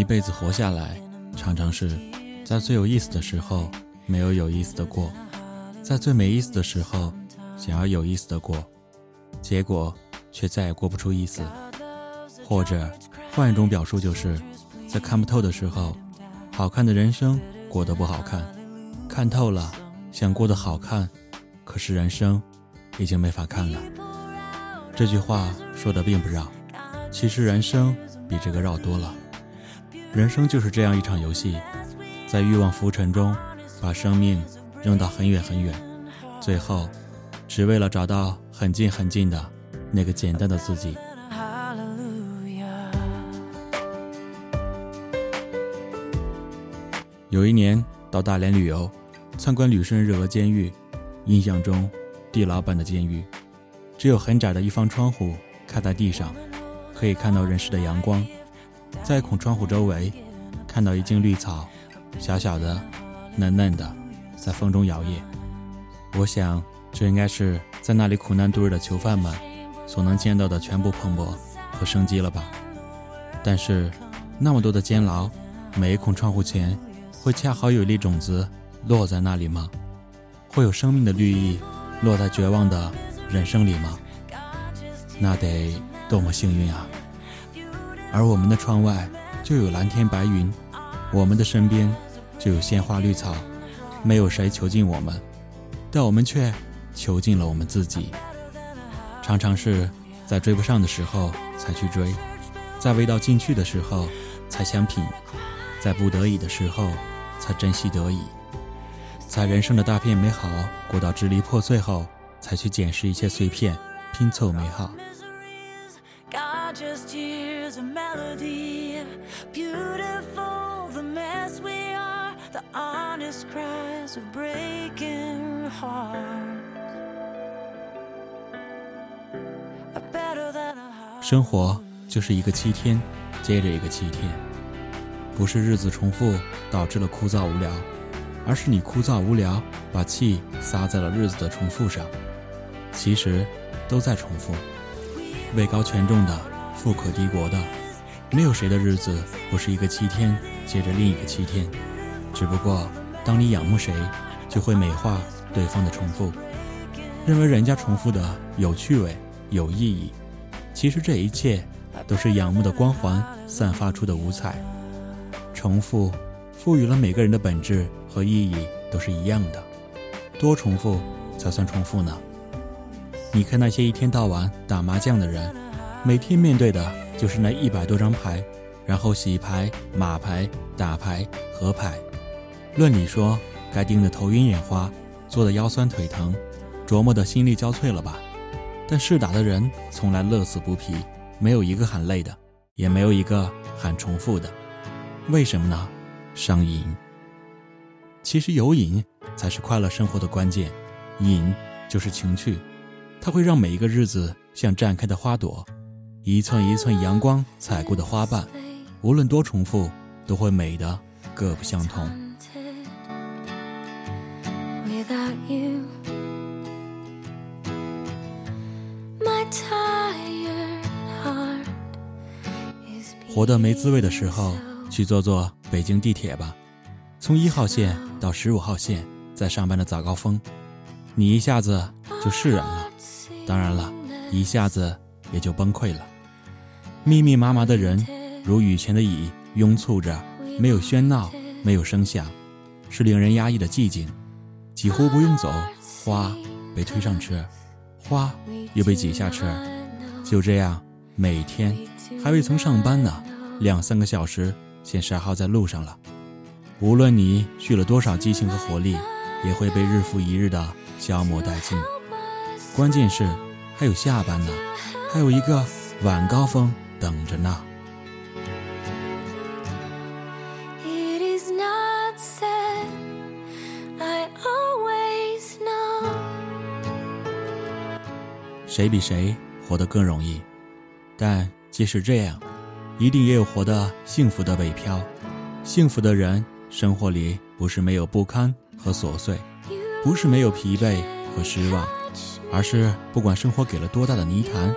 一辈子活下来，常常是在最有意思的时候没有有意思的过，在最没意思的时候想要有意思的过，结果却再也过不出意思。或者换一种表述，就是在看不透的时候，好看的人生过得不好看；看透了，想过得好看，可是人生已经没法看了。这句话说的并不绕，其实人生比这个绕多了。人生就是这样一场游戏，在欲望浮沉中，把生命扔到很远很远，最后，只为了找到很近很近的那个简单的自己。有一年到大连旅游，参观旅顺日俄监狱，印象中地牢般的监狱，只有很窄的一方窗户开在地上，可以看到人世的阳光。在一孔窗户周围，看到一茎绿草，小小的、嫩嫩的，在风中摇曳。我想，这应该是在那里苦难度日的囚犯们所能见到的全部蓬勃和生机了吧？但是，那么多的监牢，每一孔窗户前，会恰好有一粒种子落在那里吗？会有生命的绿意落在绝望的人生里吗？那得多么幸运啊！而我们的窗外就有蓝天白云，我们的身边就有鲜花绿草，没有谁囚禁我们，但我们却囚禁了我们自己。常常是在追不上的时候才去追，在味道进去的时候才想品，在不得已的时候才珍惜得以，在人生的大片美好过到支离破碎后，才去捡拾一切碎片拼凑美好。生活就是一个七天接着一个七天，不是日子重复导致了枯燥无聊，而是你枯燥无聊把气撒在了日子的重复上。其实都在重复，位高权重的，富可敌国的，没有谁的日子不是一个七天接着另一个七天，只不过。当你仰慕谁，就会美化对方的重复，认为人家重复的有趣味、有意义。其实这一切都是仰慕的光环散发出的五彩。重复赋予了每个人的本质和意义都是一样的。多重复才算重复呢？你看那些一天到晚打麻将的人，每天面对的就是那一百多张牌，然后洗牌、码牌、打牌、合牌。论理说，该盯得头晕眼花，做的腰酸腿疼，琢磨的心力交瘁了吧？但试打的人从来乐此不疲，没有一个喊累的，也没有一个喊重复的。为什么呢？上瘾。其实有瘾才是快乐生活的关键，瘾就是情趣，它会让每一个日子像绽开的花朵，一寸一寸阳光踩过的花瓣，无论多重复，都会美的各不相同。活得没滋味的时候，去坐坐北京地铁吧。从一号线到十五号线，在上班的早高峰，你一下子就释然了，当然了，一下子也就崩溃了。密密麻麻的人，如雨前的蚁，拥簇着，没有喧闹，没有声响，是令人压抑的寂静。几乎不用走，花被推上车，花又被挤下车，就这样每天。还未曾上班呢，两三个小时先消耗在路上了。无论你蓄了多少激情和活力，也会被日复一日的消磨殆尽。关键是还有下班呢，还有一个晚高峰等着呢。谁比谁活得更容易？但。即使这样，一定也有活得幸福的北漂。幸福的人，生活里不是没有不堪和琐碎，不是没有疲惫和失望，而是不管生活给了多大的泥潭，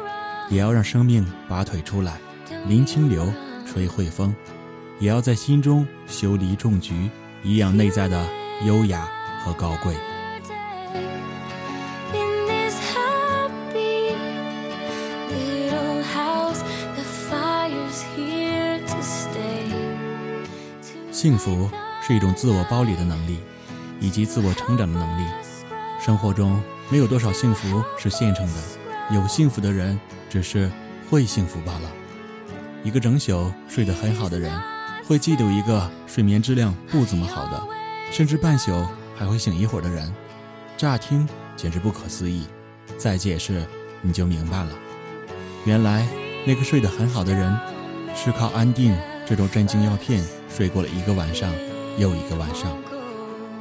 也要让生命拔腿出来，临清流，吹会风，也要在心中修篱种菊，以养内在的优雅和高贵。幸福是一种自我包里的能力，以及自我成长的能力。生活中没有多少幸福是现成的，有幸福的人只是会幸福罢了。一个整宿睡得很好的人，会嫉妒一个睡眠质量不怎么好的，甚至半宿还会醒一会儿的人。乍听简直不可思议，再解释你就明白了。原来那个睡得很好的人，是靠安定这种镇静药片。睡过了一个晚上，又一个晚上。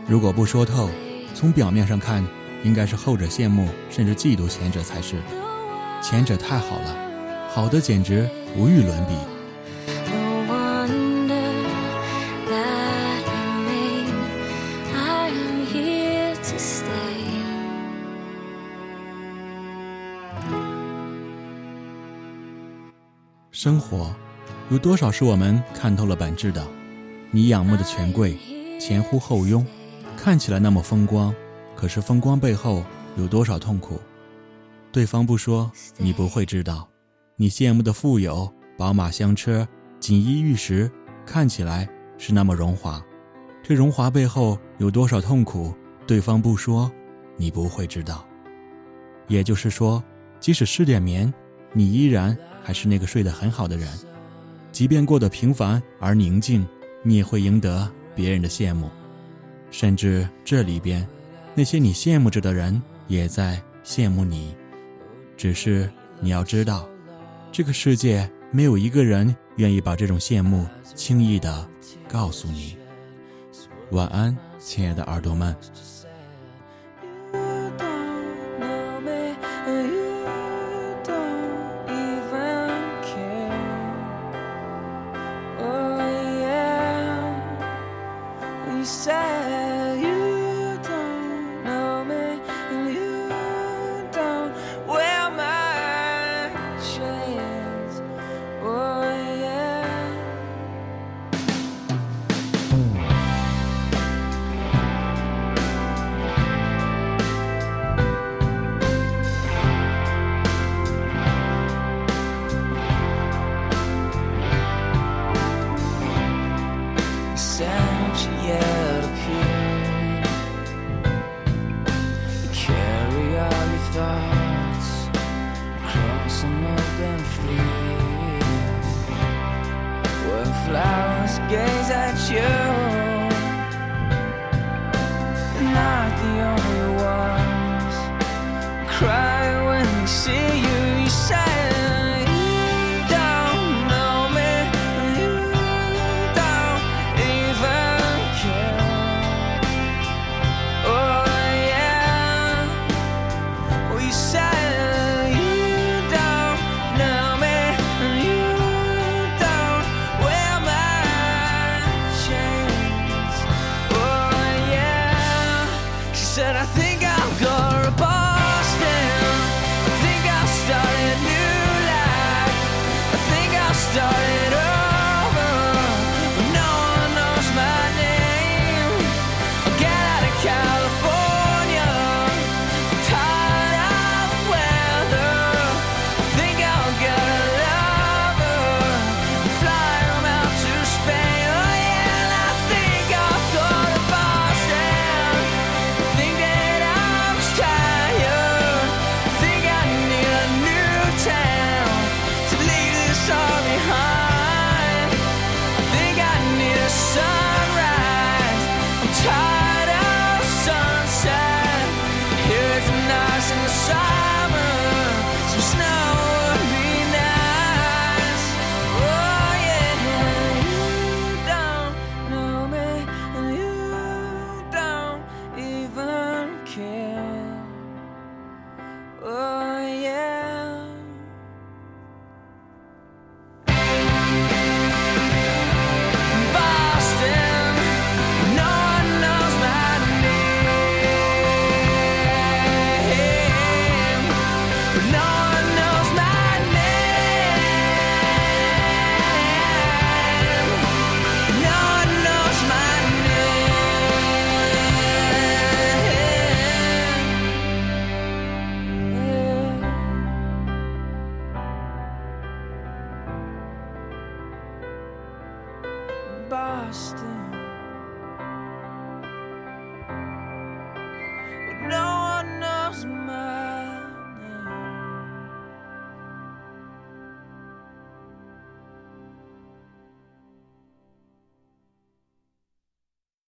如果不说透，从表面上看，应该是后者羡慕甚至嫉妒前者才是。前者太好了，好的简直无与伦比。生活，有多少是我们看透了本质的？你仰慕的权贵，前呼后拥，看起来那么风光，可是风光背后有多少痛苦？对方不说，你不会知道。你羡慕的富有，宝马香车，锦衣玉食，看起来是那么荣华，这荣华背后有多少痛苦？对方不说，你不会知道。也就是说，即使失点眠，你依然还是那个睡得很好的人，即便过得平凡而宁静。你也会赢得别人的羡慕，甚至这里边，那些你羡慕着的人也在羡慕你。只是你要知道，这个世界没有一个人愿意把这种羡慕轻易的告诉你。晚安，亲爱的耳朵们。Gaze at you. Still.